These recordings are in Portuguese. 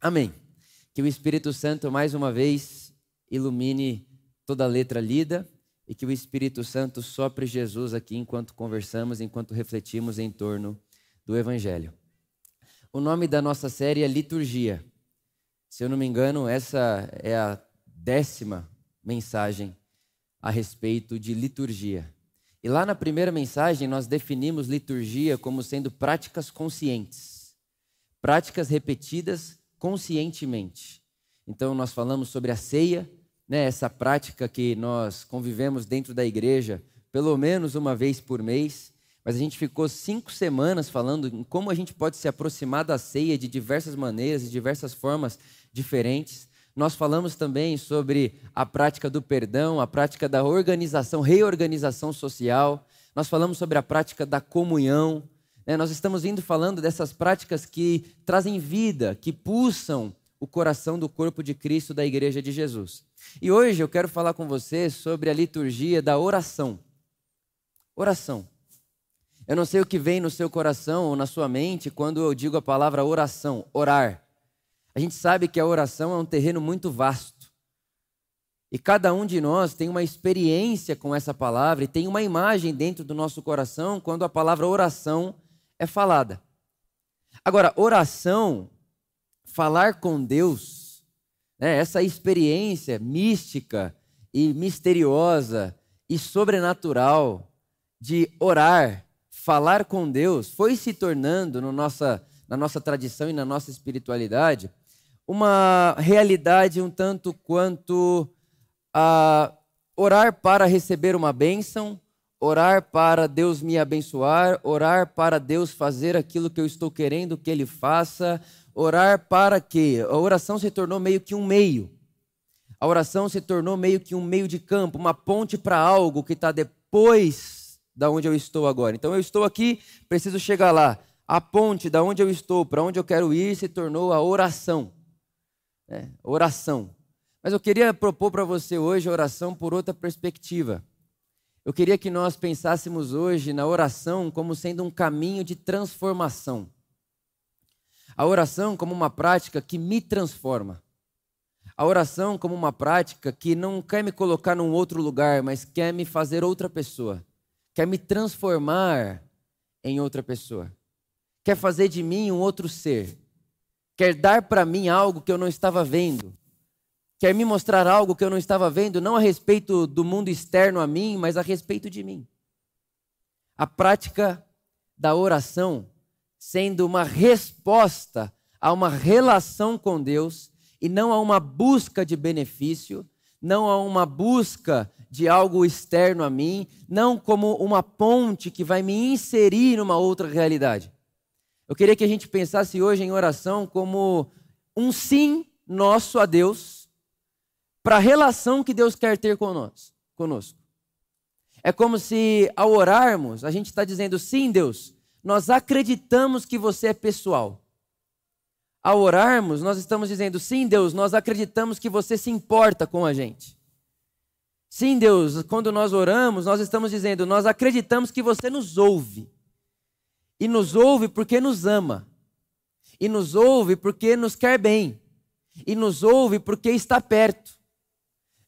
Amém. Que o Espírito Santo mais uma vez ilumine toda a letra lida e que o Espírito Santo sopre Jesus aqui enquanto conversamos, enquanto refletimos em torno do Evangelho. O nome da nossa série é Liturgia. Se eu não me engano, essa é a décima mensagem a respeito de liturgia. E lá na primeira mensagem, nós definimos liturgia como sendo práticas conscientes, práticas repetidas conscientemente. Então, nós falamos sobre a ceia, né, essa prática que nós convivemos dentro da igreja pelo menos uma vez por mês, mas a gente ficou cinco semanas falando em como a gente pode se aproximar da ceia de diversas maneiras, de diversas formas diferentes. Nós falamos também sobre a prática do perdão, a prática da organização, reorganização social. Nós falamos sobre a prática da comunhão. Né? Nós estamos indo falando dessas práticas que trazem vida, que pulsam o coração do corpo de Cristo da Igreja de Jesus. E hoje eu quero falar com você sobre a liturgia da oração. Oração. Eu não sei o que vem no seu coração ou na sua mente quando eu digo a palavra oração, orar. A gente sabe que a oração é um terreno muito vasto. E cada um de nós tem uma experiência com essa palavra e tem uma imagem dentro do nosso coração quando a palavra oração é falada. Agora, oração, falar com Deus, né, essa experiência mística e misteriosa e sobrenatural de orar, falar com Deus, foi se tornando no nossa, na nossa tradição e na nossa espiritualidade uma realidade um tanto quanto a orar para receber uma bênção, orar para Deus me abençoar, orar para Deus fazer aquilo que eu estou querendo que Ele faça, orar para quê? A oração se tornou meio que um meio. A oração se tornou meio que um meio de campo, uma ponte para algo que está depois da onde eu estou agora. Então eu estou aqui, preciso chegar lá. A ponte da onde eu estou para onde eu quero ir se tornou a oração é, oração. Mas eu queria propor para você hoje a oração por outra perspectiva. Eu queria que nós pensássemos hoje na oração como sendo um caminho de transformação. A oração como uma prática que me transforma. A oração como uma prática que não quer me colocar num outro lugar, mas quer me fazer outra pessoa. Quer me transformar em outra pessoa. Quer fazer de mim um outro ser quer dar para mim algo que eu não estava vendo, quer me mostrar algo que eu não estava vendo, não a respeito do mundo externo a mim, mas a respeito de mim. A prática da oração sendo uma resposta a uma relação com Deus e não a uma busca de benefício, não a uma busca de algo externo a mim, não como uma ponte que vai me inserir numa outra realidade. Eu queria que a gente pensasse hoje em oração como um sim nosso a Deus para a relação que Deus quer ter conosco. É como se, ao orarmos, a gente está dizendo: sim, Deus, nós acreditamos que você é pessoal. Ao orarmos, nós estamos dizendo: sim, Deus, nós acreditamos que você se importa com a gente. Sim, Deus, quando nós oramos, nós estamos dizendo: nós acreditamos que você nos ouve. E nos ouve porque nos ama. E nos ouve porque nos quer bem. E nos ouve porque está perto.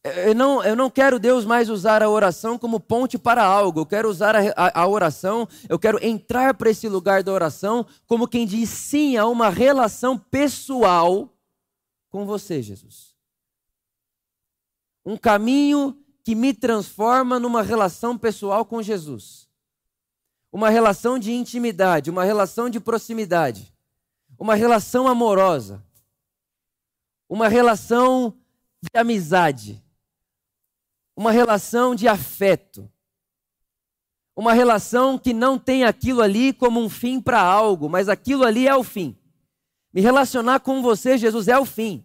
Eu não, eu não quero Deus mais usar a oração como ponte para algo. Eu quero usar a, a, a oração, eu quero entrar para esse lugar da oração como quem diz sim a uma relação pessoal com você, Jesus. Um caminho que me transforma numa relação pessoal com Jesus uma relação de intimidade, uma relação de proximidade, uma relação amorosa, uma relação de amizade, uma relação de afeto, uma relação que não tem aquilo ali como um fim para algo, mas aquilo ali é o fim. Me relacionar com você, Jesus, é o fim,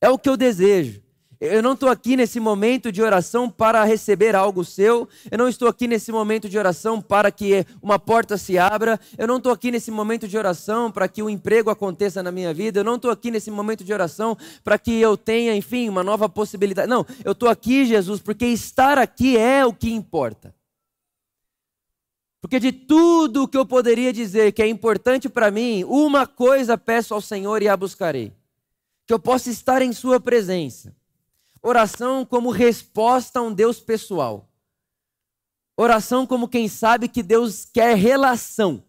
é o que eu desejo. Eu não estou aqui nesse momento de oração para receber algo seu. Eu não estou aqui nesse momento de oração para que uma porta se abra. Eu não estou aqui nesse momento de oração para que o um emprego aconteça na minha vida. Eu não estou aqui nesse momento de oração para que eu tenha, enfim, uma nova possibilidade. Não, eu estou aqui, Jesus, porque estar aqui é o que importa. Porque de tudo o que eu poderia dizer que é importante para mim, uma coisa peço ao Senhor e a buscarei que eu possa estar em Sua presença. Oração como resposta a um Deus pessoal. Oração como quem sabe que Deus quer relação,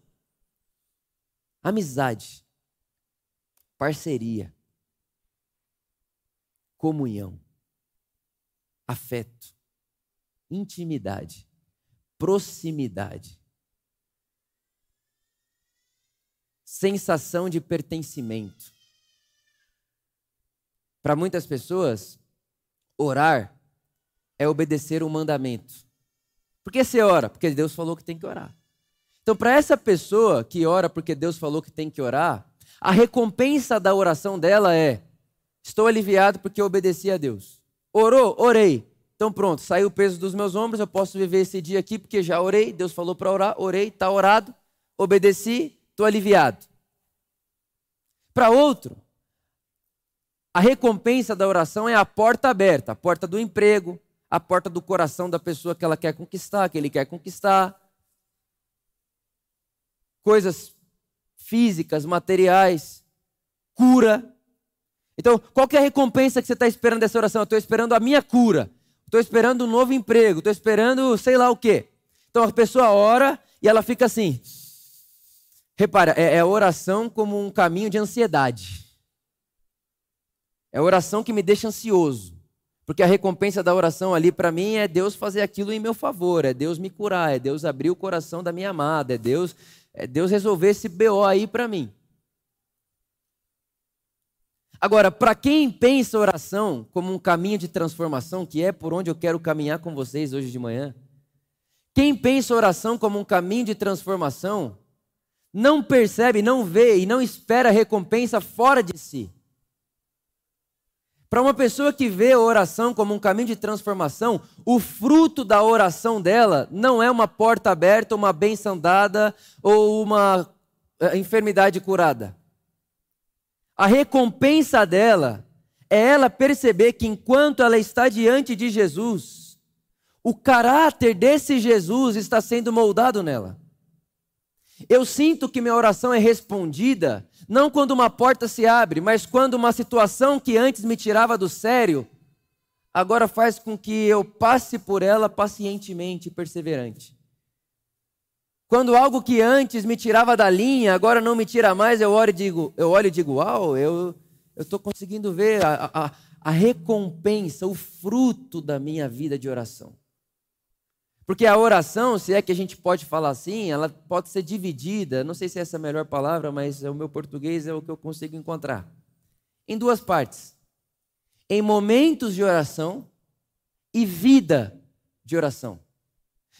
amizade, parceria, comunhão, afeto, intimidade, proximidade, sensação de pertencimento. Para muitas pessoas, orar é obedecer um mandamento. Por que você ora? Porque Deus falou que tem que orar. Então, para essa pessoa que ora porque Deus falou que tem que orar, a recompensa da oração dela é: estou aliviado porque obedeci a Deus. Orou? Orei. Então, pronto, saiu o peso dos meus ombros, eu posso viver esse dia aqui porque já orei, Deus falou para orar, orei, está orado, obedeci, estou aliviado. Para outro, a recompensa da oração é a porta aberta, a porta do emprego, a porta do coração da pessoa que ela quer conquistar, que ele quer conquistar. Coisas físicas, materiais, cura. Então, qual é a recompensa que você está esperando dessa oração? Eu estou esperando a minha cura. Estou esperando um novo emprego. Estou esperando sei lá o quê. Então a pessoa ora e ela fica assim. Repara, é, é oração como um caminho de ansiedade. É a oração que me deixa ansioso. Porque a recompensa da oração ali para mim é Deus fazer aquilo em meu favor, é Deus me curar, é Deus abrir o coração da minha amada, é Deus, é Deus resolver esse BO aí para mim. Agora, para quem pensa oração como um caminho de transformação, que é por onde eu quero caminhar com vocês hoje de manhã, quem pensa oração como um caminho de transformação, não percebe, não vê e não espera recompensa fora de si. Para uma pessoa que vê a oração como um caminho de transformação, o fruto da oração dela não é uma porta aberta, uma bênção dada ou uma eh, enfermidade curada. A recompensa dela é ela perceber que enquanto ela está diante de Jesus, o caráter desse Jesus está sendo moldado nela. Eu sinto que minha oração é respondida não quando uma porta se abre, mas quando uma situação que antes me tirava do sério, agora faz com que eu passe por ela pacientemente e perseverante. Quando algo que antes me tirava da linha, agora não me tira mais, eu olho e digo, eu olho e digo, uau, eu estou conseguindo ver a, a, a recompensa, o fruto da minha vida de oração. Porque a oração, se é que a gente pode falar assim, ela pode ser dividida, não sei se essa é a melhor palavra, mas o meu português é o que eu consigo encontrar. Em duas partes. Em momentos de oração e vida de oração.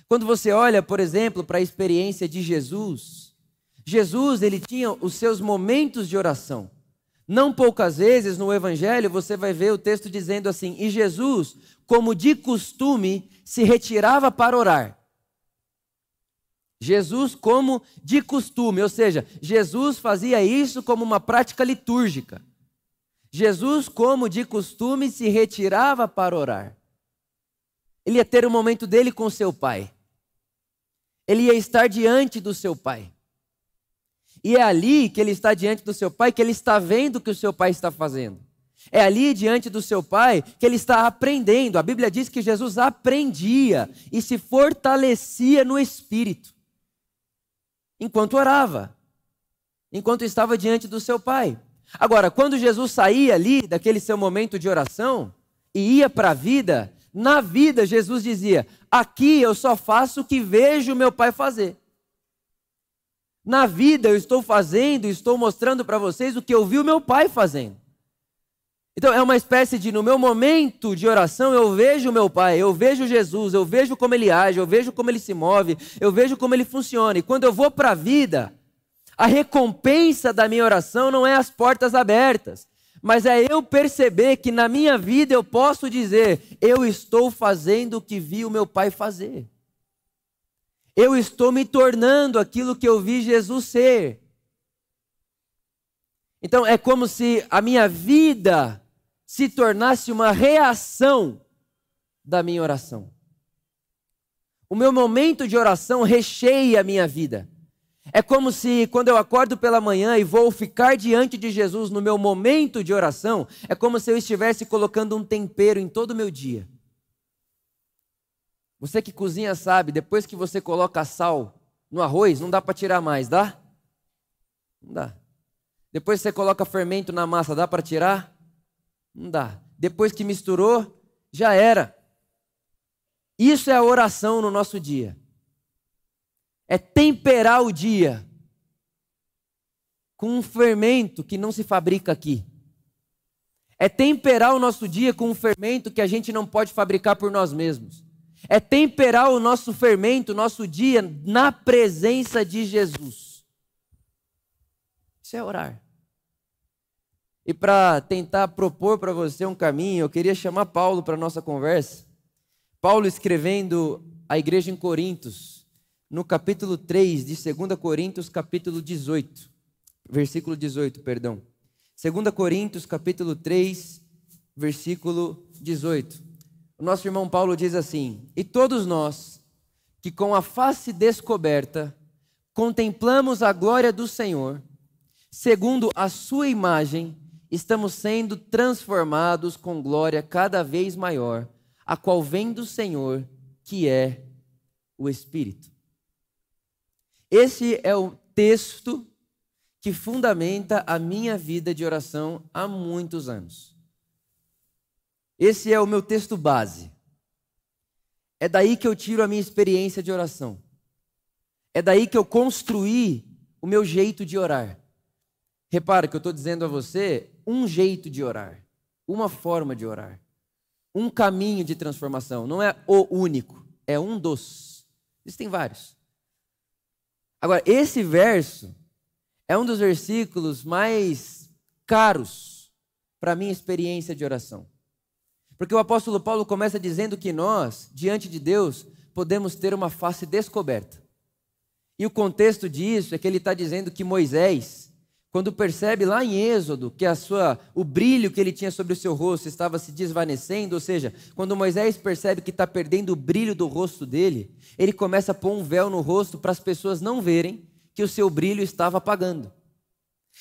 Quando você olha, por exemplo, para a experiência de Jesus, Jesus, ele tinha os seus momentos de oração. Não poucas vezes no evangelho você vai ver o texto dizendo assim: "E Jesus, como de costume, se retirava para orar. Jesus, como de costume, ou seja, Jesus fazia isso como uma prática litúrgica. Jesus, como de costume, se retirava para orar. Ele ia ter um momento dele com seu pai. Ele ia estar diante do seu pai. E é ali que ele está diante do seu pai, que ele está vendo o que o seu pai está fazendo. É ali diante do seu pai que ele está aprendendo. A Bíblia diz que Jesus aprendia e se fortalecia no espírito enquanto orava, enquanto estava diante do seu pai. Agora, quando Jesus saía ali daquele seu momento de oração e ia para a vida, na vida Jesus dizia: Aqui eu só faço o que vejo meu pai fazer. Na vida eu estou fazendo, estou mostrando para vocês o que eu vi o meu pai fazendo. Então é uma espécie de, no meu momento de oração, eu vejo meu Pai, eu vejo Jesus, eu vejo como ele age, eu vejo como ele se move, eu vejo como ele funciona. E quando eu vou para a vida, a recompensa da minha oração não é as portas abertas, mas é eu perceber que na minha vida eu posso dizer: eu estou fazendo o que vi o meu Pai fazer. Eu estou me tornando aquilo que eu vi Jesus ser. Então é como se a minha vida se tornasse uma reação da minha oração. O meu momento de oração recheia a minha vida. É como se quando eu acordo pela manhã e vou ficar diante de Jesus no meu momento de oração, é como se eu estivesse colocando um tempero em todo o meu dia. Você que cozinha sabe, depois que você coloca sal no arroz, não dá para tirar mais, dá? Não dá. Depois você coloca fermento na massa, dá para tirar? Não dá. Depois que misturou, já era. Isso é a oração no nosso dia. É temperar o dia com um fermento que não se fabrica aqui. É temperar o nosso dia com um fermento que a gente não pode fabricar por nós mesmos. É temperar o nosso fermento, o nosso dia, na presença de Jesus. Isso é orar. E para tentar propor para você um caminho, eu queria chamar Paulo para nossa conversa. Paulo escrevendo à igreja em Corintos, no capítulo 3 de 2 Coríntios, capítulo 18, versículo 18, perdão. 2 Coríntios, capítulo 3, versículo 18. O nosso irmão Paulo diz assim: E todos nós, que com a face descoberta, contemplamos a glória do Senhor, segundo a sua imagem, estamos sendo transformados com glória cada vez maior, a qual vem do Senhor, que é o Espírito. Esse é o texto que fundamenta a minha vida de oração há muitos anos. Esse é o meu texto base. É daí que eu tiro a minha experiência de oração. É daí que eu construí o meu jeito de orar. Repara que eu estou dizendo a você um jeito de orar, uma forma de orar, um caminho de transformação. Não é o único, é um dos. Existem vários. Agora, esse verso é um dos versículos mais caros para a minha experiência de oração. Porque o apóstolo Paulo começa dizendo que nós, diante de Deus, podemos ter uma face descoberta. E o contexto disso é que ele está dizendo que Moisés, quando percebe lá em Êxodo que a sua, o brilho que ele tinha sobre o seu rosto estava se desvanecendo, ou seja, quando Moisés percebe que está perdendo o brilho do rosto dele, ele começa a pôr um véu no rosto para as pessoas não verem que o seu brilho estava apagando.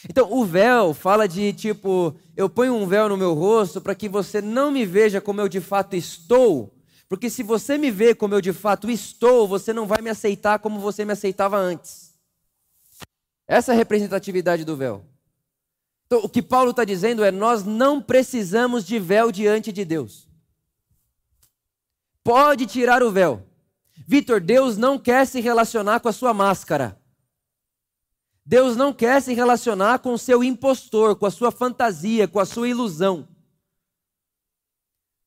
Então, o véu fala de tipo, eu ponho um véu no meu rosto para que você não me veja como eu de fato estou, porque se você me vê como eu de fato estou, você não vai me aceitar como você me aceitava antes. Essa é a representatividade do véu. Então, o que Paulo está dizendo é: nós não precisamos de véu diante de Deus. Pode tirar o véu. Vitor, Deus não quer se relacionar com a sua máscara. Deus não quer se relacionar com o seu impostor, com a sua fantasia, com a sua ilusão.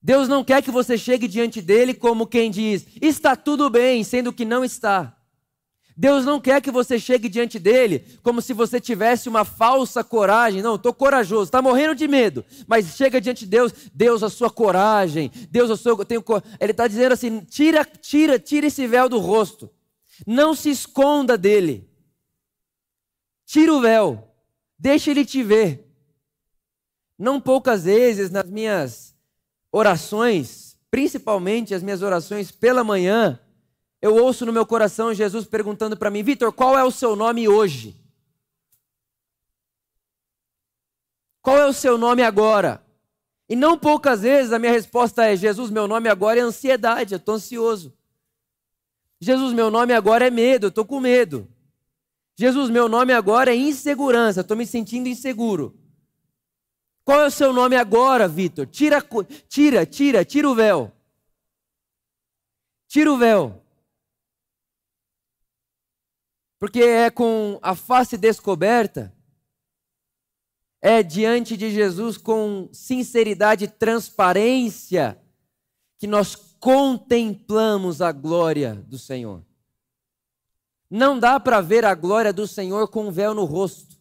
Deus não quer que você chegue diante dele como quem diz, está tudo bem, sendo que não está. Deus não quer que você chegue diante dele como se você tivesse uma falsa coragem. Não, estou corajoso, está morrendo de medo. Mas chega diante de Deus, Deus, a sua coragem, Deus, a sua. Tenho, ele está dizendo assim: tira, tira, tira esse véu do rosto. Não se esconda dele. Tira o véu, deixa ele te ver. Não poucas vezes nas minhas orações, principalmente as minhas orações pela manhã, eu ouço no meu coração Jesus perguntando para mim: Vitor, qual é o seu nome hoje? Qual é o seu nome agora? E não poucas vezes a minha resposta é: Jesus, meu nome agora é ansiedade, eu estou ansioso. Jesus, meu nome agora é medo, eu estou com medo. Jesus, meu nome agora é insegurança, estou me sentindo inseguro. Qual é o seu nome agora, Vitor? Tira, tira, tira, tira o véu. Tira o véu. Porque é com a face descoberta, é diante de Jesus com sinceridade e transparência que nós contemplamos a glória do Senhor. Não dá para ver a glória do Senhor com um véu no rosto.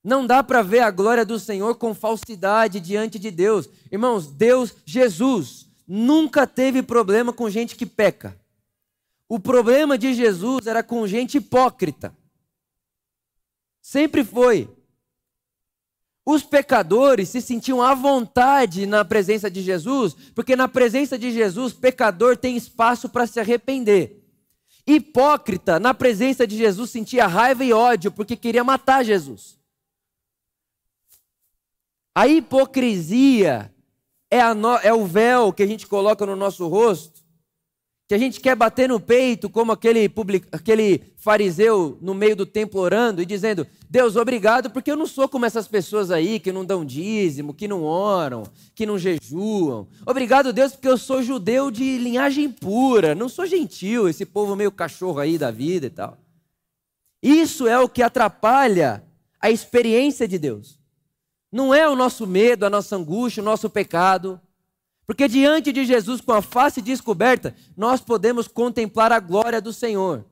Não dá para ver a glória do Senhor com falsidade diante de Deus. Irmãos, Deus, Jesus, nunca teve problema com gente que peca. O problema de Jesus era com gente hipócrita. Sempre foi. Os pecadores se sentiam à vontade na presença de Jesus, porque na presença de Jesus, pecador tem espaço para se arrepender. Hipócrita, na presença de Jesus, sentia raiva e ódio porque queria matar Jesus. A hipocrisia é, no, é o véu que a gente coloca no nosso rosto que a gente quer bater no peito, como aquele, public... aquele fariseu no meio do templo orando e dizendo: Deus, obrigado, porque eu não sou como essas pessoas aí que não dão dízimo, que não oram, que não jejuam. Obrigado, Deus, porque eu sou judeu de linhagem pura, não sou gentil, esse povo meio cachorro aí da vida e tal. Isso é o que atrapalha a experiência de Deus. Não é o nosso medo, a nossa angústia, o nosso pecado. Porque diante de Jesus, com a face descoberta, nós podemos contemplar a glória do Senhor.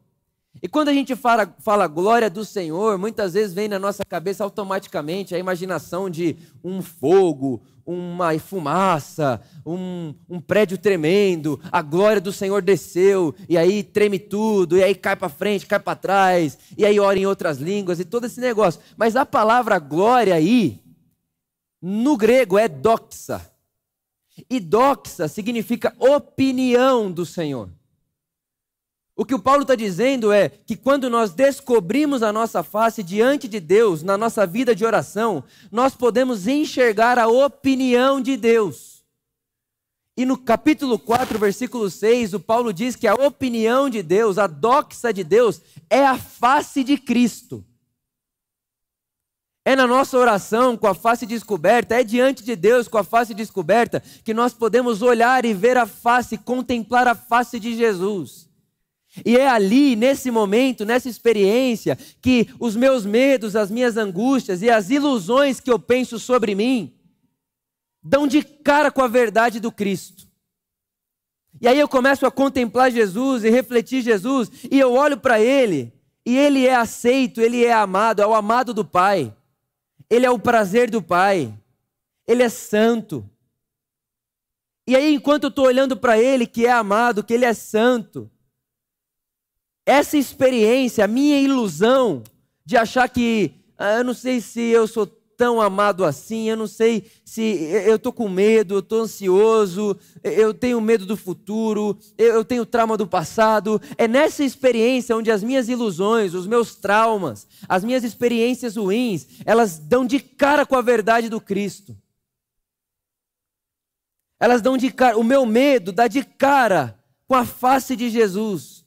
E quando a gente fala, fala glória do Senhor, muitas vezes vem na nossa cabeça automaticamente a imaginação de um fogo, uma fumaça, um, um prédio tremendo, a glória do Senhor desceu, e aí treme tudo, e aí cai para frente, cai para trás, e aí ora em outras línguas, e todo esse negócio. Mas a palavra glória aí, no grego, é doxa. E doxa significa opinião do Senhor. O que o Paulo está dizendo é que quando nós descobrimos a nossa face diante de Deus, na nossa vida de oração, nós podemos enxergar a opinião de Deus. E no capítulo 4, versículo 6, o Paulo diz que a opinião de Deus, a doxa de Deus, é a face de Cristo. É na nossa oração com a face descoberta, é diante de Deus com a face descoberta, que nós podemos olhar e ver a face, contemplar a face de Jesus. E é ali, nesse momento, nessa experiência, que os meus medos, as minhas angústias e as ilusões que eu penso sobre mim dão de cara com a verdade do Cristo. E aí eu começo a contemplar Jesus e refletir Jesus, e eu olho para Ele, e Ele é aceito, Ele é amado, é o amado do Pai. Ele é o prazer do Pai. Ele é santo. E aí, enquanto eu estou olhando para Ele, que é amado, que Ele é santo, essa experiência, a minha ilusão de achar que, ah, eu não sei se eu sou tão amado assim, eu não sei se eu estou com medo, eu estou ansioso, eu tenho medo do futuro, eu tenho trauma do passado. É nessa experiência onde as minhas ilusões, os meus traumas, as minhas experiências ruins, elas dão de cara com a verdade do Cristo. Elas dão de cara, o meu medo dá de cara com a face de Jesus,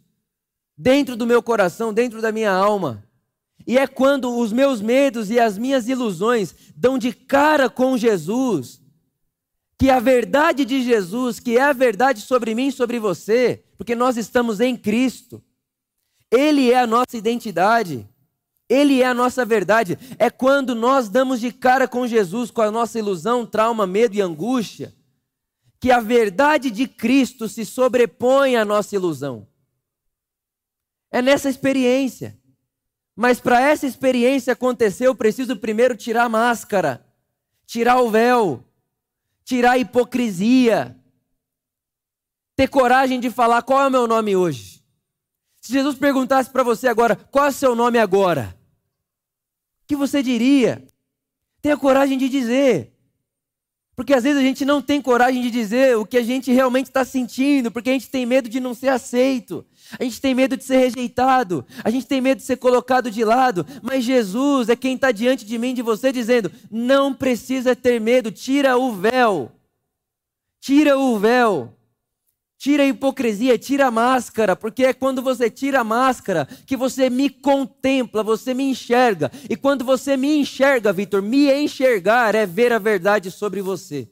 dentro do meu coração, dentro da minha alma. E é quando os meus medos e as minhas ilusões dão de cara com Jesus, que a verdade de Jesus, que é a verdade sobre mim e sobre você, porque nós estamos em Cristo, Ele é a nossa identidade, Ele é a nossa verdade. É quando nós damos de cara com Jesus, com a nossa ilusão, trauma, medo e angústia, que a verdade de Cristo se sobrepõe à nossa ilusão. É nessa experiência. Mas para essa experiência acontecer, eu preciso primeiro tirar a máscara, tirar o véu, tirar a hipocrisia, ter coragem de falar qual é o meu nome hoje. Se Jesus perguntasse para você agora, qual é o seu nome agora? O que você diria? Tenha coragem de dizer. Porque às vezes a gente não tem coragem de dizer o que a gente realmente está sentindo, porque a gente tem medo de não ser aceito, a gente tem medo de ser rejeitado, a gente tem medo de ser colocado de lado, mas Jesus é quem está diante de mim, de você, dizendo: não precisa ter medo, tira o véu, tira o véu. Tira a hipocrisia, tira a máscara, porque é quando você tira a máscara que você me contempla, você me enxerga. E quando você me enxerga, Vitor, me enxergar é ver a verdade sobre você.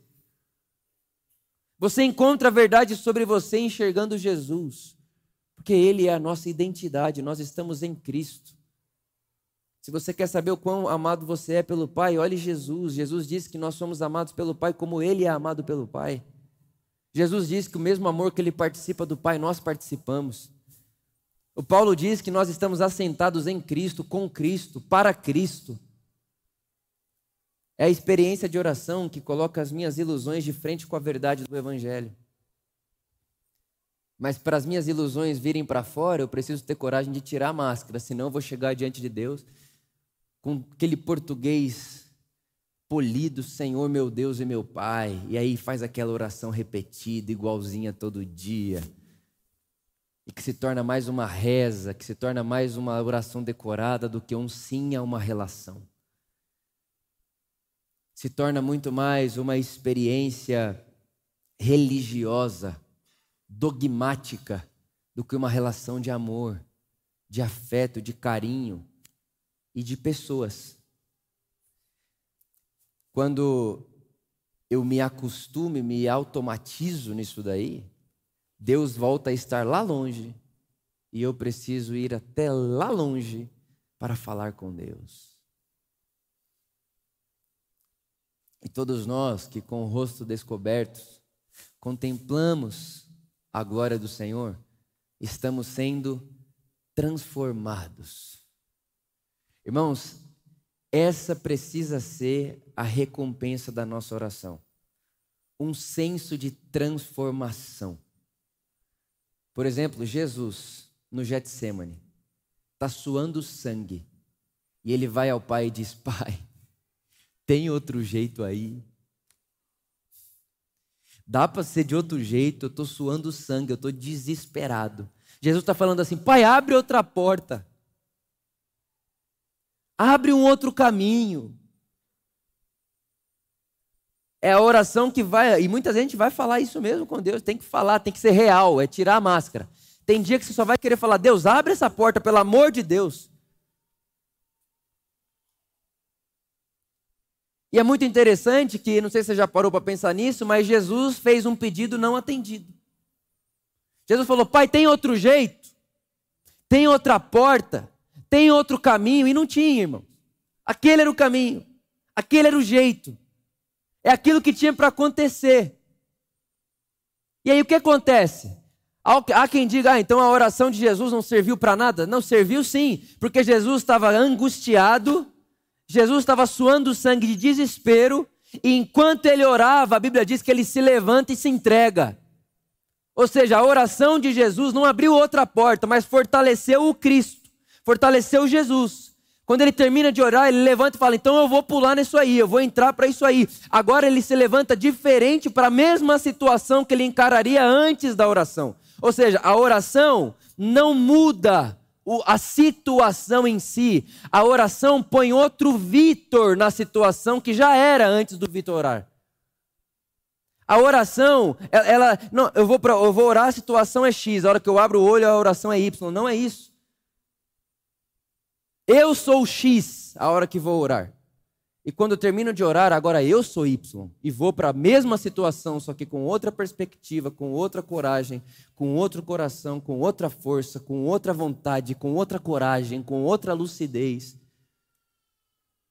Você encontra a verdade sobre você enxergando Jesus, porque Ele é a nossa identidade, nós estamos em Cristo. Se você quer saber o quão amado você é pelo Pai, olhe Jesus. Jesus disse que nós somos amados pelo Pai como Ele é amado pelo Pai. Jesus diz que o mesmo amor que ele participa do Pai, nós participamos. O Paulo diz que nós estamos assentados em Cristo, com Cristo, para Cristo. É a experiência de oração que coloca as minhas ilusões de frente com a verdade do Evangelho. Mas para as minhas ilusões virem para fora, eu preciso ter coragem de tirar a máscara, senão eu vou chegar diante de Deus com aquele português polido, Senhor meu Deus e meu Pai. E aí faz aquela oração repetida, igualzinha todo dia. e que se torna mais uma reza, que se torna mais uma oração decorada do que um sim a uma relação. Se torna muito mais uma experiência religiosa, dogmática, do que uma relação de amor, de afeto, de carinho e de pessoas. Quando eu me acostumo, me automatizo nisso daí, Deus volta a estar lá longe e eu preciso ir até lá longe para falar com Deus. E todos nós que com o rosto descoberto contemplamos a glória do Senhor, estamos sendo transformados. Irmãos, essa precisa ser a recompensa da nossa oração. Um senso de transformação. Por exemplo, Jesus, no Getsemane, está suando sangue. E ele vai ao pai e diz: Pai, tem outro jeito aí? Dá para ser de outro jeito? Eu estou suando sangue, eu estou desesperado. Jesus está falando assim: Pai, abre outra porta. Abre um outro caminho. É a oração que vai, e muita gente vai falar isso mesmo com Deus, tem que falar, tem que ser real, é tirar a máscara. Tem dia que você só vai querer falar: Deus, abre essa porta, pelo amor de Deus. E é muito interessante que, não sei se você já parou para pensar nisso, mas Jesus fez um pedido não atendido. Jesus falou: Pai, tem outro jeito? Tem outra porta? Tem outro caminho? E não tinha, irmão. Aquele era o caminho. Aquele era o jeito. É aquilo que tinha para acontecer. E aí o que acontece? Há quem diga, ah, então a oração de Jesus não serviu para nada. Não, serviu sim, porque Jesus estava angustiado, Jesus estava suando sangue de desespero, e enquanto ele orava, a Bíblia diz que ele se levanta e se entrega. Ou seja, a oração de Jesus não abriu outra porta, mas fortaleceu o Cristo, fortaleceu Jesus. Quando ele termina de orar, ele levanta e fala: Então eu vou pular nisso aí, eu vou entrar para isso aí. Agora ele se levanta diferente para a mesma situação que ele encararia antes da oração. Ou seja, a oração não muda a situação em si. A oração põe outro Vitor na situação que já era antes do Vitor orar. A oração, ela, não, eu vou, pra, eu vou orar, a situação é X, a hora que eu abro o olho, a oração é Y. Não é isso. Eu sou X a hora que vou orar. E quando eu termino de orar, agora eu sou Y. E vou para a mesma situação, só que com outra perspectiva, com outra coragem, com outro coração, com outra força, com outra vontade, com outra coragem, com outra lucidez.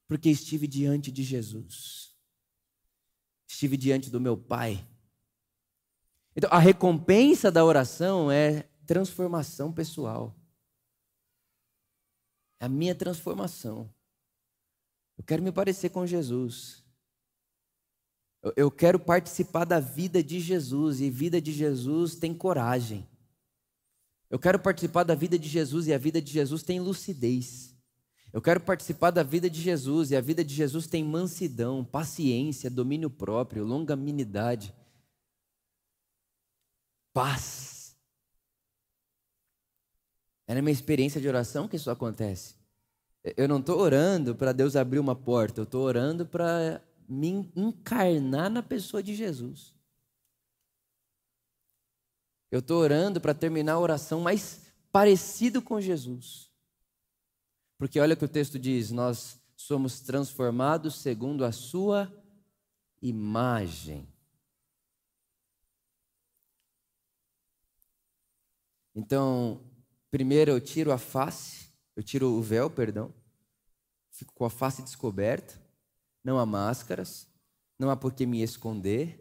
Porque estive diante de Jesus. Estive diante do meu Pai. Então, a recompensa da oração é transformação pessoal. A minha transformação. Eu quero me parecer com Jesus. Eu quero participar da vida de Jesus e vida de Jesus tem coragem. Eu quero participar da vida de Jesus e a vida de Jesus tem lucidez. Eu quero participar da vida de Jesus e a vida de Jesus tem mansidão, paciência, domínio próprio, longanimidade, paz. É na minha experiência de oração que isso acontece. Eu não estou orando para Deus abrir uma porta, eu estou orando para me encarnar na pessoa de Jesus. Eu estou orando para terminar a oração mais parecido com Jesus. Porque olha o que o texto diz: nós somos transformados segundo a sua imagem. Então, primeiro eu tiro a face eu tiro o véu, perdão, fico com a face descoberta, não há máscaras, não há por que me esconder.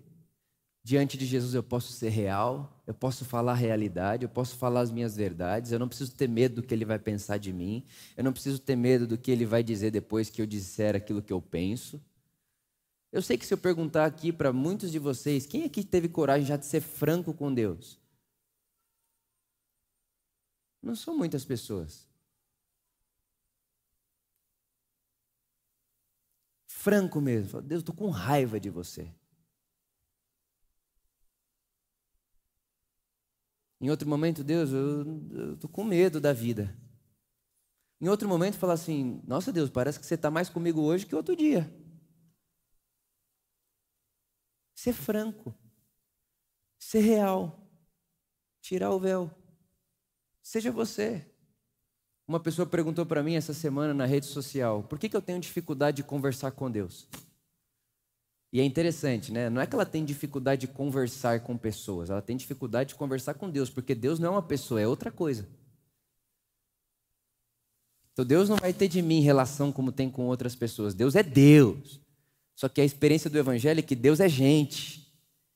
Diante de Jesus eu posso ser real, eu posso falar a realidade, eu posso falar as minhas verdades, eu não preciso ter medo do que ele vai pensar de mim, eu não preciso ter medo do que ele vai dizer depois que eu disser aquilo que eu penso. Eu sei que se eu perguntar aqui para muitos de vocês, quem aqui teve coragem já de ser franco com Deus? Não são muitas pessoas. franco mesmo. Deus, estou com raiva de você. Em outro momento, Deus, eu estou com medo da vida. Em outro momento, falar assim: Nossa Deus, parece que você está mais comigo hoje que outro dia. Ser franco, ser real, tirar o véu. Seja você. Uma pessoa perguntou para mim essa semana na rede social: por que, que eu tenho dificuldade de conversar com Deus? E é interessante, né? Não é que ela tem dificuldade de conversar com pessoas, ela tem dificuldade de conversar com Deus, porque Deus não é uma pessoa, é outra coisa. Então Deus não vai ter de mim relação como tem com outras pessoas. Deus é Deus. Só que a experiência do Evangelho é que Deus é gente.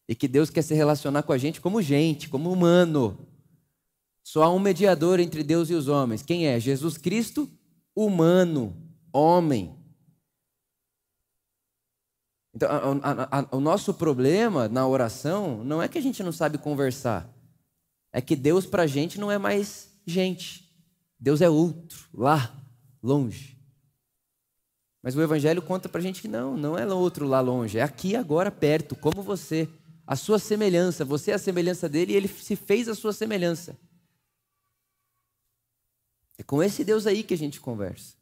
E que Deus quer se relacionar com a gente como gente, como humano. Só há um mediador entre Deus e os homens. Quem é? Jesus Cristo, humano, homem. Então, a, a, a, o nosso problema na oração não é que a gente não sabe conversar, é que Deus para a gente não é mais gente. Deus é outro, lá, longe. Mas o Evangelho conta para a gente que não, não é outro lá longe, é aqui, agora, perto, como você. A sua semelhança, você é a semelhança dele e ele se fez a sua semelhança. É com esse Deus aí que a gente conversa.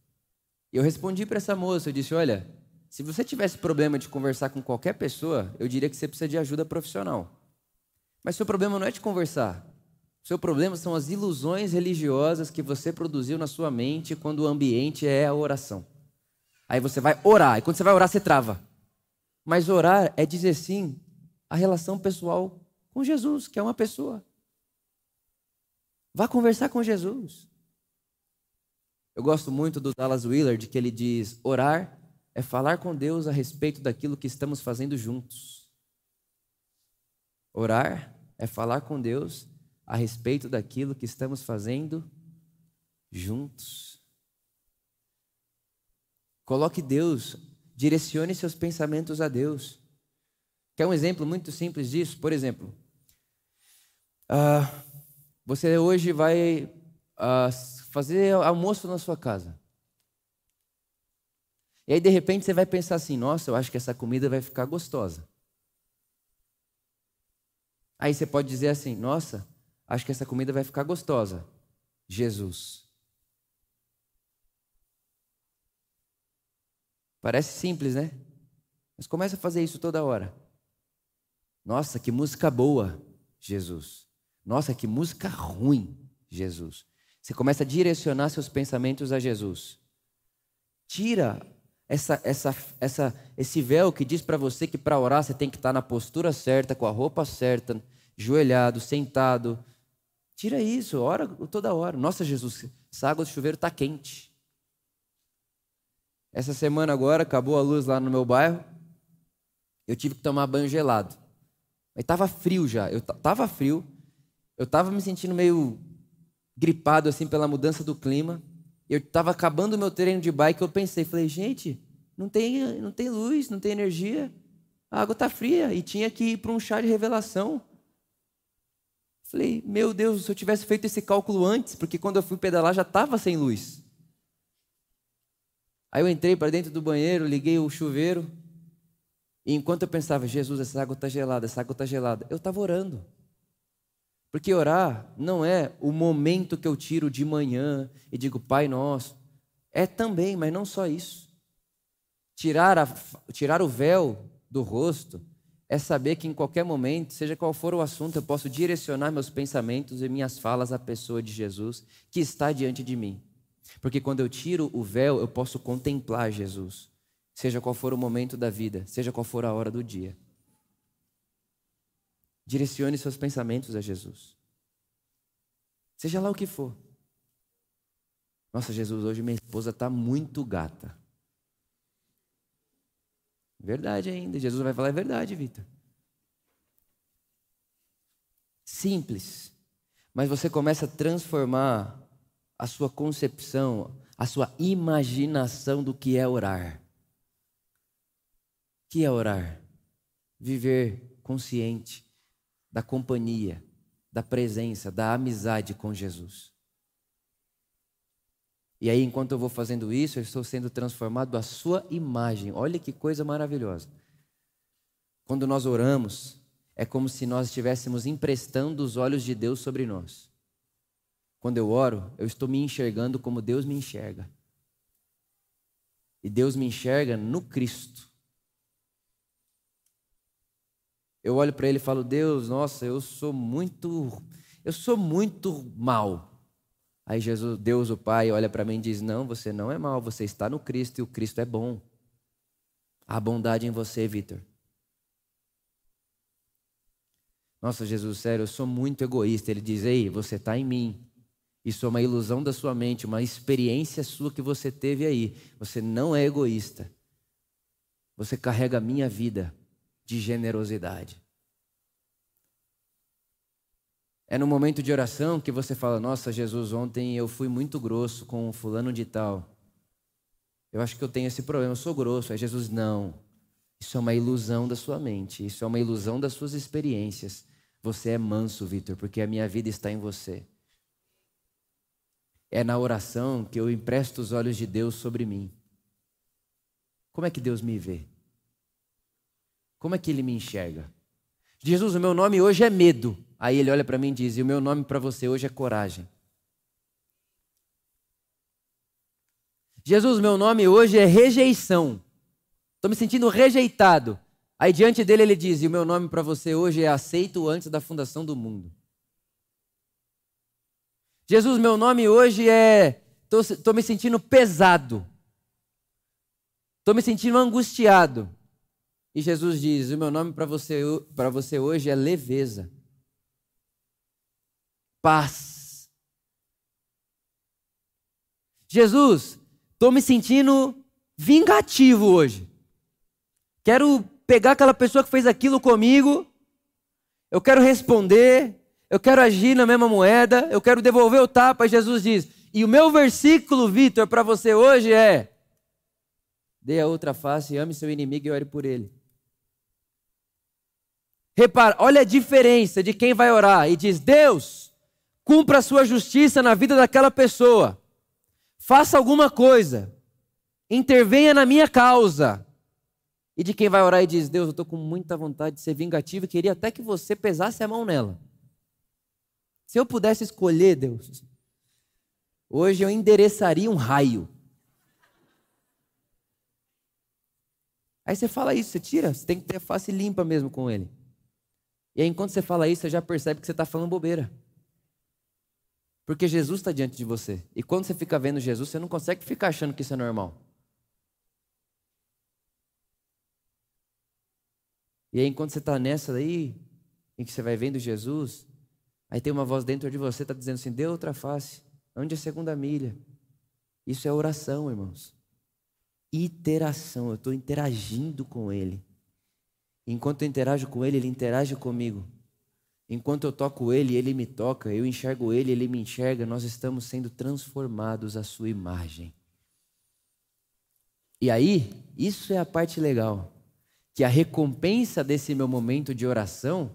E eu respondi para essa moça, eu disse: olha, se você tivesse problema de conversar com qualquer pessoa, eu diria que você precisa de ajuda profissional. Mas seu problema não é de conversar. Seu problema são as ilusões religiosas que você produziu na sua mente quando o ambiente é a oração. Aí você vai orar, e quando você vai orar, você trava. Mas orar é dizer sim à relação pessoal com Jesus, que é uma pessoa. Vá conversar com Jesus. Eu gosto muito do Dallas Willard, que ele diz: orar é falar com Deus a respeito daquilo que estamos fazendo juntos. Orar é falar com Deus a respeito daquilo que estamos fazendo juntos. Coloque Deus, direcione seus pensamentos a Deus. Quer um exemplo muito simples disso? Por exemplo, uh, você hoje vai uh, fazer almoço na sua casa. E aí, de repente, você vai pensar assim: nossa, eu acho que essa comida vai ficar gostosa. Aí você pode dizer assim: nossa, acho que essa comida vai ficar gostosa. Jesus. Parece simples, né? Mas começa a fazer isso toda hora. Nossa, que música boa, Jesus. Nossa, que música ruim, Jesus. Você começa a direcionar seus pensamentos a Jesus. Tira essa, essa, essa, esse véu que diz para você que para orar você tem que estar na postura certa, com a roupa certa, joelhado, sentado. Tira isso, ora toda hora. Nossa, Jesus, essa água do chuveiro está quente. Essa semana agora acabou a luz lá no meu bairro. Eu tive que tomar banho gelado. Mas estava frio já. Eu estava frio. Eu estava me sentindo meio gripado assim pela mudança do clima. Eu estava acabando o meu treino de bike, eu pensei, falei, gente, não tem, não tem luz, não tem energia, a água está fria e tinha que ir para um chá de revelação. Falei, meu Deus, se eu tivesse feito esse cálculo antes, porque quando eu fui pedalar já estava sem luz. Aí eu entrei para dentro do banheiro, liguei o chuveiro, e enquanto eu pensava, Jesus, essa água está gelada, essa água está gelada, eu estava orando. Porque orar não é o momento que eu tiro de manhã e digo, Pai Nosso. É também, mas não só isso. Tirar, a, tirar o véu do rosto é saber que em qualquer momento, seja qual for o assunto, eu posso direcionar meus pensamentos e minhas falas à pessoa de Jesus que está diante de mim. Porque quando eu tiro o véu, eu posso contemplar Jesus, seja qual for o momento da vida, seja qual for a hora do dia. Direcione seus pensamentos a Jesus. Seja lá o que for. Nossa, Jesus, hoje minha esposa está muito gata. Verdade ainda. Jesus vai falar, é verdade, Vitor. Simples. Mas você começa a transformar a sua concepção, a sua imaginação do que é orar. O que é orar? Viver consciente da companhia, da presença, da amizade com Jesus. E aí, enquanto eu vou fazendo isso, eu estou sendo transformado à sua imagem. Olha que coisa maravilhosa. Quando nós oramos, é como se nós estivéssemos emprestando os olhos de Deus sobre nós. Quando eu oro, eu estou me enxergando como Deus me enxerga. E Deus me enxerga no Cristo. Eu olho para ele e falo: "Deus, nossa, eu sou muito eu sou muito mal. Aí Jesus, Deus o Pai, olha para mim e diz: Não, você não é mal, você está no Cristo e o Cristo é bom. Há bondade em você, Vitor. Nossa, Jesus, sério, eu sou muito egoísta. Ele diz: Ei, você está em mim. Isso é uma ilusão da sua mente, uma experiência sua que você teve aí. Você não é egoísta. Você carrega a minha vida de generosidade. É no momento de oração que você fala: Nossa, Jesus, ontem eu fui muito grosso com fulano de tal. Eu acho que eu tenho esse problema, eu sou grosso. Aí Jesus, não. Isso é uma ilusão da sua mente, isso é uma ilusão das suas experiências. Você é manso, Vitor, porque a minha vida está em você. É na oração que eu empresto os olhos de Deus sobre mim. Como é que Deus me vê? Como é que Ele me enxerga? Jesus, o meu nome hoje é medo. Aí ele olha para mim e diz: E o meu nome para você hoje é coragem. Jesus, meu nome hoje é rejeição. Estou me sentindo rejeitado. Aí diante dele ele diz: E o meu nome para você hoje é aceito antes da fundação do mundo. Jesus, meu nome hoje é. Estou me sentindo pesado. Estou me sentindo angustiado. E Jesus diz: O meu nome para você, você hoje é leveza paz. Jesus, estou me sentindo vingativo hoje. Quero pegar aquela pessoa que fez aquilo comigo, eu quero responder, eu quero agir na mesma moeda, eu quero devolver o tapa. Jesus diz: E o meu versículo, Vitor, para você hoje é: Dê a outra face, ame seu inimigo e ore por ele. Repara, olha a diferença de quem vai orar e diz: Deus, Cumpra a sua justiça na vida daquela pessoa. Faça alguma coisa. Intervenha na minha causa. E de quem vai orar e diz: Deus, eu estou com muita vontade de ser vingativo e queria até que você pesasse a mão nela. Se eu pudesse escolher, Deus, hoje eu endereçaria um raio. Aí você fala isso, você tira, você tem que ter a face limpa mesmo com ele. E aí, enquanto você fala isso, você já percebe que você está falando bobeira. Porque Jesus está diante de você. E quando você fica vendo Jesus, você não consegue ficar achando que isso é normal. E aí, enquanto você está nessa daí, em que você vai vendo Jesus, aí tem uma voz dentro de você está dizendo assim: dê outra face. Onde é a segunda milha? Isso é oração, irmãos. Iteração. Eu estou interagindo com Ele. Enquanto eu interajo com Ele, Ele interage comigo. Enquanto eu toco Ele, Ele me toca, eu enxergo Ele, Ele me enxerga, nós estamos sendo transformados à Sua imagem. E aí, isso é a parte legal, que a recompensa desse meu momento de oração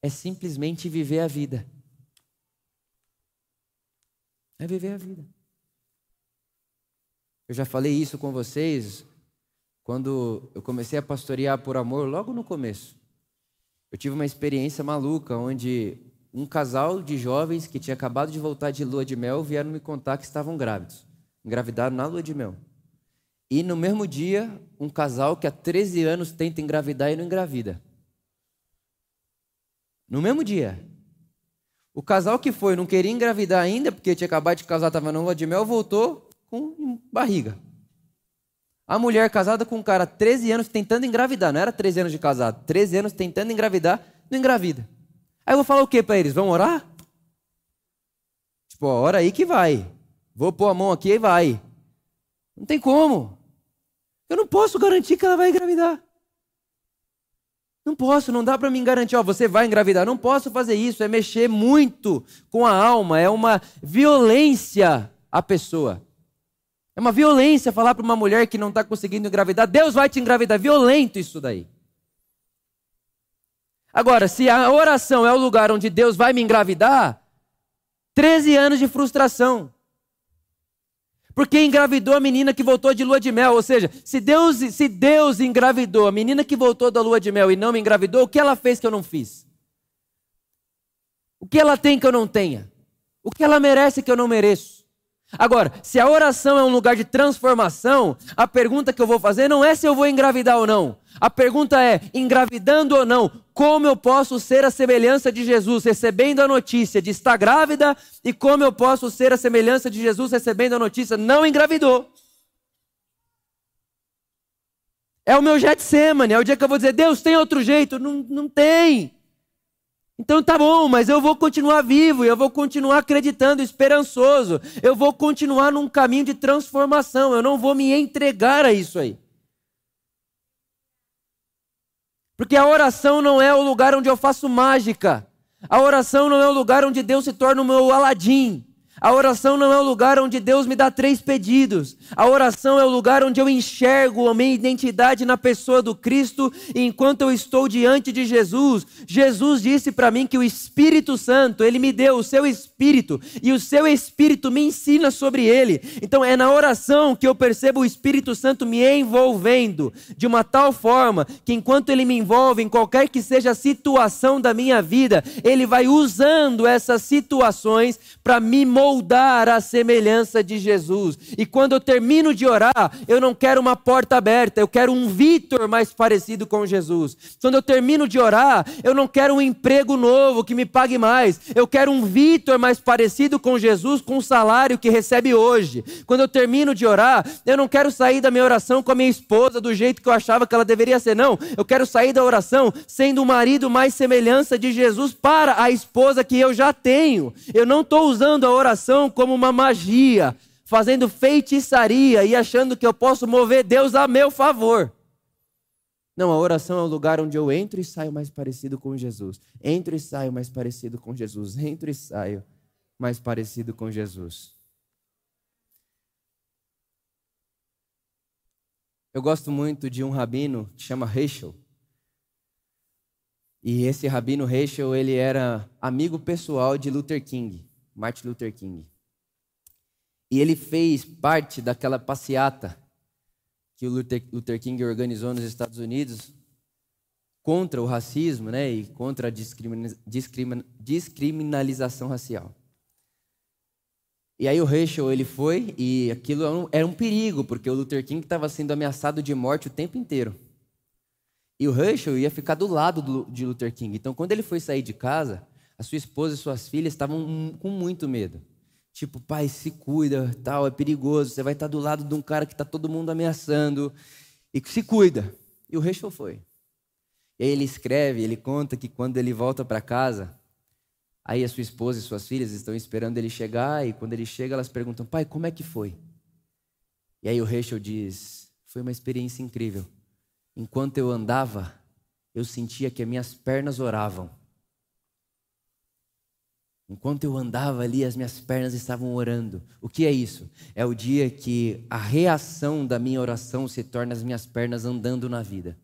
é simplesmente viver a vida. É viver a vida. Eu já falei isso com vocês quando eu comecei a pastorear por amor, logo no começo. Eu tive uma experiência maluca onde um casal de jovens que tinha acabado de voltar de lua de mel vieram me contar que estavam grávidos. Engravidaram na lua de mel. E no mesmo dia, um casal que há 13 anos tenta engravidar e não engravida. No mesmo dia. O casal que foi não queria engravidar ainda, porque tinha acabado de casar, estava na lua de mel, voltou com barriga. A mulher casada com um cara 13 anos tentando engravidar, não era 13 anos de casado, 13 anos tentando engravidar, não engravida. Aí eu vou falar o que para eles? Vão orar? Tipo, ora aí que vai. Vou pôr a mão aqui e vai. Não tem como. Eu não posso garantir que ela vai engravidar. Não posso, não dá para mim garantir, ó, você vai engravidar. Não posso fazer isso, é mexer muito com a alma, é uma violência à pessoa. É uma violência falar para uma mulher que não está conseguindo engravidar, Deus vai te engravidar. Violento isso daí. Agora, se a oração é o lugar onde Deus vai me engravidar, 13 anos de frustração. Porque engravidou a menina que voltou de lua de mel. Ou seja, se Deus, se Deus engravidou a menina que voltou da lua de mel e não me engravidou, o que ela fez que eu não fiz? O que ela tem que eu não tenha? O que ela merece que eu não mereço? Agora, se a oração é um lugar de transformação, a pergunta que eu vou fazer não é se eu vou engravidar ou não. A pergunta é: engravidando ou não, como eu posso ser a semelhança de Jesus, recebendo a notícia de estar grávida, e como eu posso ser a semelhança de Jesus, recebendo a notícia não engravidou? É o meu Getsemane, é o dia que eu vou dizer: Deus, tem outro jeito? Não, não tem. Então tá bom, mas eu vou continuar vivo, eu vou continuar acreditando, esperançoso, eu vou continuar num caminho de transformação, eu não vou me entregar a isso aí. Porque a oração não é o lugar onde eu faço mágica, a oração não é o lugar onde Deus se torna o meu Aladim. A oração não é o lugar onde Deus me dá três pedidos. A oração é o lugar onde eu enxergo a minha identidade na pessoa do Cristo. Enquanto eu estou diante de Jesus, Jesus disse para mim que o Espírito Santo, ele me deu o seu Espírito e o seu Espírito me ensina sobre ele. Então é na oração que eu percebo o Espírito Santo me envolvendo de uma tal forma que enquanto ele me envolve em qualquer que seja a situação da minha vida, ele vai usando essas situações para me moldar moldar a semelhança de Jesus. E quando eu termino de orar, eu não quero uma porta aberta, eu quero um Vitor mais parecido com Jesus. Quando eu termino de orar, eu não quero um emprego novo que me pague mais, eu quero um Vitor mais parecido com Jesus com o salário que recebe hoje. Quando eu termino de orar, eu não quero sair da minha oração com a minha esposa do jeito que eu achava que ela deveria ser, não. Eu quero sair da oração sendo um marido mais semelhança de Jesus para a esposa que eu já tenho. Eu não estou usando a oração oração como uma magia, fazendo feitiçaria e achando que eu posso mover Deus a meu favor. Não, a oração é o lugar onde eu entro e saio mais parecido com Jesus. Entro e saio mais parecido com Jesus. Entro e saio mais parecido com Jesus. Eu gosto muito de um rabino que chama Heschel. E esse rabino Heschel, ele era amigo pessoal de Luther King. Martin Luther King. E ele fez parte daquela passeata que o Luther, King organizou nos Estados Unidos contra o racismo né, e contra a descriminalização racial. E aí o Heschel ele foi e aquilo era um perigo, porque o Luther King estava sendo ameaçado de morte o tempo inteiro. E o Heschel ia ficar do lado de Luther King. Então, quando ele foi sair de casa, a sua esposa e suas filhas estavam com muito medo. Tipo, pai, se cuida, tal, é perigoso, você vai estar do lado de um cara que está todo mundo ameaçando, e se cuida. E o Rachel foi. E aí ele escreve, ele conta que quando ele volta para casa, aí a sua esposa e suas filhas estão esperando ele chegar, e quando ele chega, elas perguntam, pai, como é que foi? E aí o Rachel diz, foi uma experiência incrível. Enquanto eu andava, eu sentia que as minhas pernas oravam. Enquanto eu andava ali, as minhas pernas estavam orando. O que é isso? É o dia que a reação da minha oração se torna as minhas pernas andando na vida.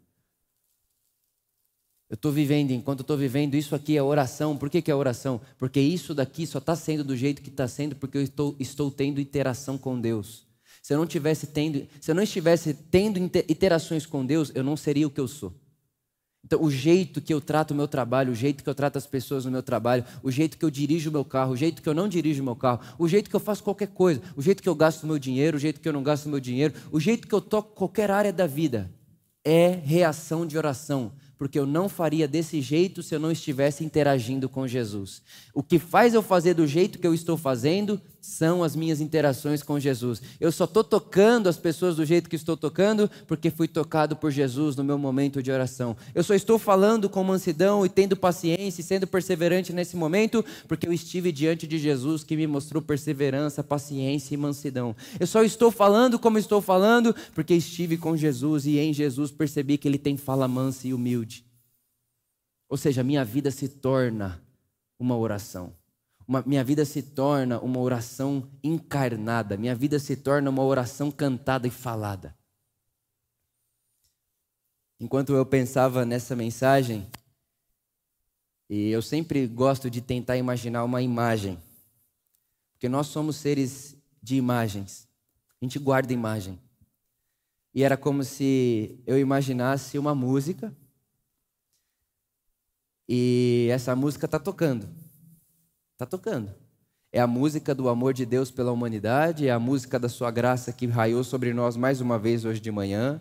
Eu estou vivendo, enquanto eu estou vivendo, isso aqui é oração. Por que, que é oração? Porque isso daqui só está sendo do jeito que está sendo, porque eu estou, estou tendo interação com Deus. Se eu não tivesse tendo, se eu não estivesse tendo interações com Deus, eu não seria o que eu sou. Então, o jeito que eu trato o meu trabalho, o jeito que eu trato as pessoas no meu trabalho, o jeito que eu dirijo o meu carro, o jeito que eu não dirijo o meu carro, o jeito que eu faço qualquer coisa, o jeito que eu gasto o meu dinheiro, o jeito que eu não gasto o meu dinheiro, o jeito que eu toco qualquer área da vida, é reação de oração porque eu não faria desse jeito se eu não estivesse interagindo com Jesus. O que faz eu fazer do jeito que eu estou fazendo são as minhas interações com Jesus. Eu só estou tocando as pessoas do jeito que estou tocando porque fui tocado por Jesus no meu momento de oração. Eu só estou falando com mansidão e tendo paciência e sendo perseverante nesse momento porque eu estive diante de Jesus que me mostrou perseverança, paciência e mansidão. Eu só estou falando como estou falando porque estive com Jesus e em Jesus percebi que ele tem fala mansa e humilde. Ou seja, minha vida se torna uma oração. Uma, minha vida se torna uma oração encarnada. Minha vida se torna uma oração cantada e falada. Enquanto eu pensava nessa mensagem, e eu sempre gosto de tentar imaginar uma imagem, porque nós somos seres de imagens. A gente guarda imagem. E era como se eu imaginasse uma música e essa música está tocando. Está tocando. É a música do amor de Deus pela humanidade, é a música da sua graça que raiou sobre nós mais uma vez hoje de manhã.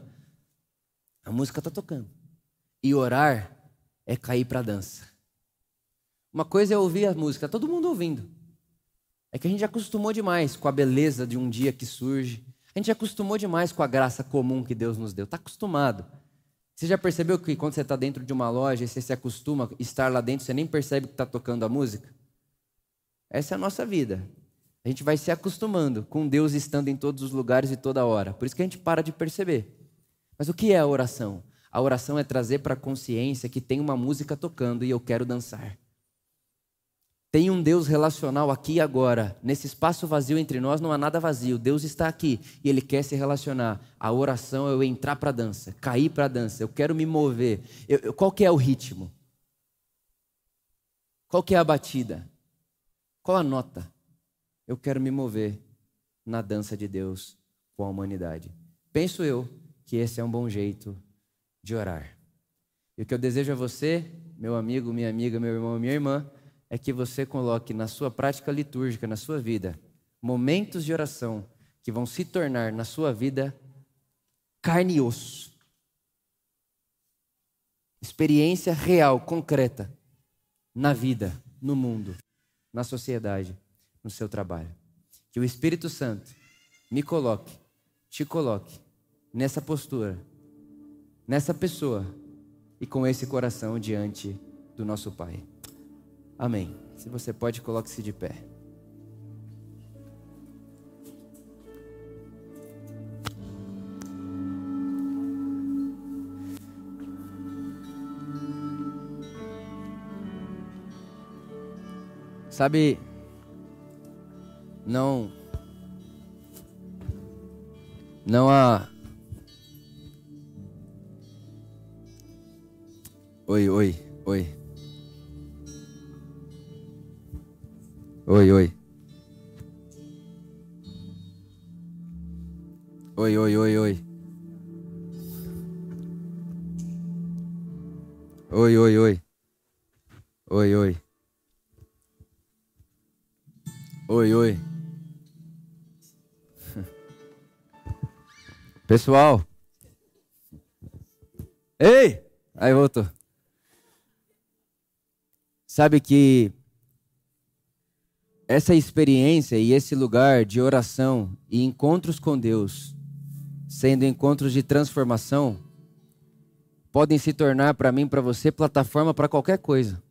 A música está tocando. E orar é cair para a dança. Uma coisa é ouvir a música, todo mundo ouvindo. É que a gente acostumou demais com a beleza de um dia que surge. A gente acostumou demais com a graça comum que Deus nos deu. Está acostumado. Você já percebeu que quando você está dentro de uma loja e você se acostuma a estar lá dentro, você nem percebe que está tocando a música? Essa é a nossa vida. A gente vai se acostumando com Deus estando em todos os lugares e toda hora. Por isso que a gente para de perceber. Mas o que é a oração? A oração é trazer para a consciência que tem uma música tocando e eu quero dançar. Tem um Deus relacional aqui e agora. Nesse espaço vazio entre nós não há nada vazio. Deus está aqui e Ele quer se relacionar. A oração é eu entrar para a dança, cair para a dança. Eu quero me mover. Eu, eu, qual que é o ritmo? Qual que é a batida? Qual a nota? Eu quero me mover na dança de Deus com a humanidade. Penso eu que esse é um bom jeito de orar. E o que eu desejo a você, meu amigo, minha amiga, meu irmão, minha irmã, é que você coloque na sua prática litúrgica, na sua vida, momentos de oração que vão se tornar na sua vida carne e osso. Experiência real, concreta, na vida, no mundo, na sociedade, no seu trabalho. Que o Espírito Santo me coloque, te coloque nessa postura, nessa pessoa e com esse coração diante do nosso Pai. Amém. Se você pode, coloque-se de pé. Sabe, não, não há. Oi, oi, oi. Oi, oi. Oi, oi, oi, oi. Oi, oi, oi. Oi, oi. Oi, oi. Pessoal. Ei! Aí voltou. Sabe que essa experiência e esse lugar de oração e encontros com Deus, sendo encontros de transformação, podem se tornar para mim, para você, plataforma para qualquer coisa.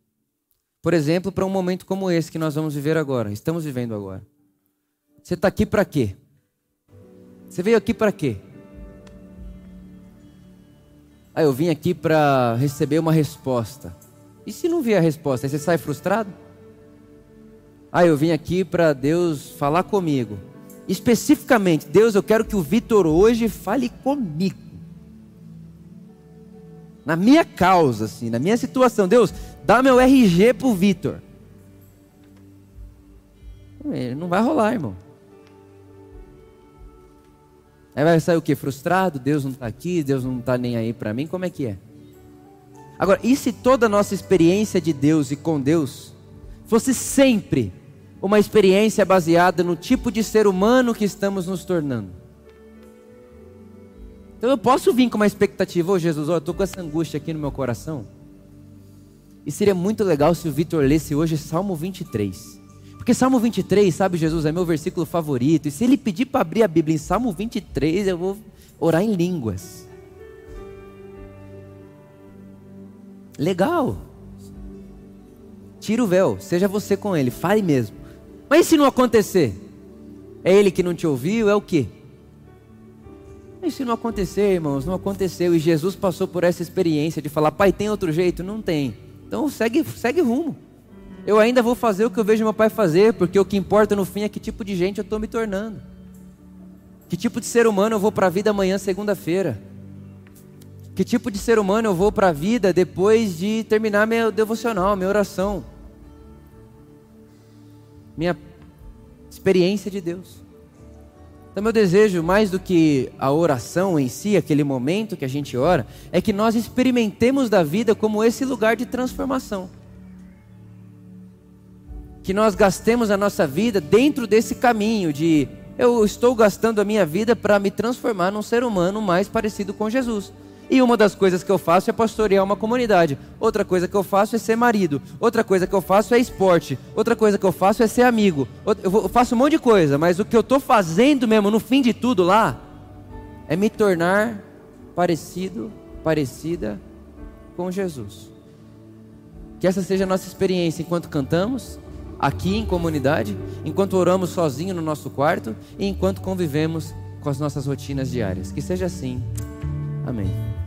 Por exemplo, para um momento como esse que nós vamos viver agora, estamos vivendo agora. Você está aqui para quê? Você veio aqui para quê? Ah, eu vim aqui para receber uma resposta. E se não vier a resposta, aí você sai frustrado? Ah, eu vim aqui para Deus falar comigo. Especificamente, Deus, eu quero que o Vitor hoje fale comigo. Na minha causa, assim, na minha situação. Deus, dá meu RG pro Vitor. Não vai rolar, irmão. Aí vai sair o que? Frustrado? Deus não está aqui, Deus não está nem aí para mim. Como é que é? Agora, e se toda a nossa experiência de Deus e com Deus fosse sempre uma experiência baseada no tipo de ser humano que estamos nos tornando. Então eu posso vir com uma expectativa, ô oh, Jesus, oh, eu estou com essa angústia aqui no meu coração. E seria muito legal se o Vitor lesse hoje Salmo 23. Porque Salmo 23, sabe, Jesus, é meu versículo favorito. E se ele pedir para abrir a Bíblia em Salmo 23, eu vou orar em línguas. Legal. Tira o véu, seja você com ele, fale mesmo. Mas e se não acontecer? É ele que não te ouviu? É o quê? E se não acontecer, irmãos, não aconteceu. E Jesus passou por essa experiência de falar: Pai, tem outro jeito? Não tem. Então segue, segue rumo. Eu ainda vou fazer o que eu vejo meu pai fazer, porque o que importa no fim é que tipo de gente eu estou me tornando. Que tipo de ser humano eu vou para a vida amanhã, segunda-feira? Que tipo de ser humano eu vou para a vida depois de terminar meu devocional, minha oração? minha experiência de Deus. Então, meu desejo, mais do que a oração em si, aquele momento que a gente ora, é que nós experimentemos da vida como esse lugar de transformação. Que nós gastemos a nossa vida dentro desse caminho de eu estou gastando a minha vida para me transformar num ser humano mais parecido com Jesus. E uma das coisas que eu faço é pastorear uma comunidade. Outra coisa que eu faço é ser marido. Outra coisa que eu faço é esporte. Outra coisa que eu faço é ser amigo. Eu faço um monte de coisa, mas o que eu estou fazendo mesmo no fim de tudo lá é me tornar parecido, parecida com Jesus. Que essa seja a nossa experiência enquanto cantamos, aqui em comunidade, enquanto oramos sozinho no nosso quarto e enquanto convivemos com as nossas rotinas diárias. Que seja assim. Amém.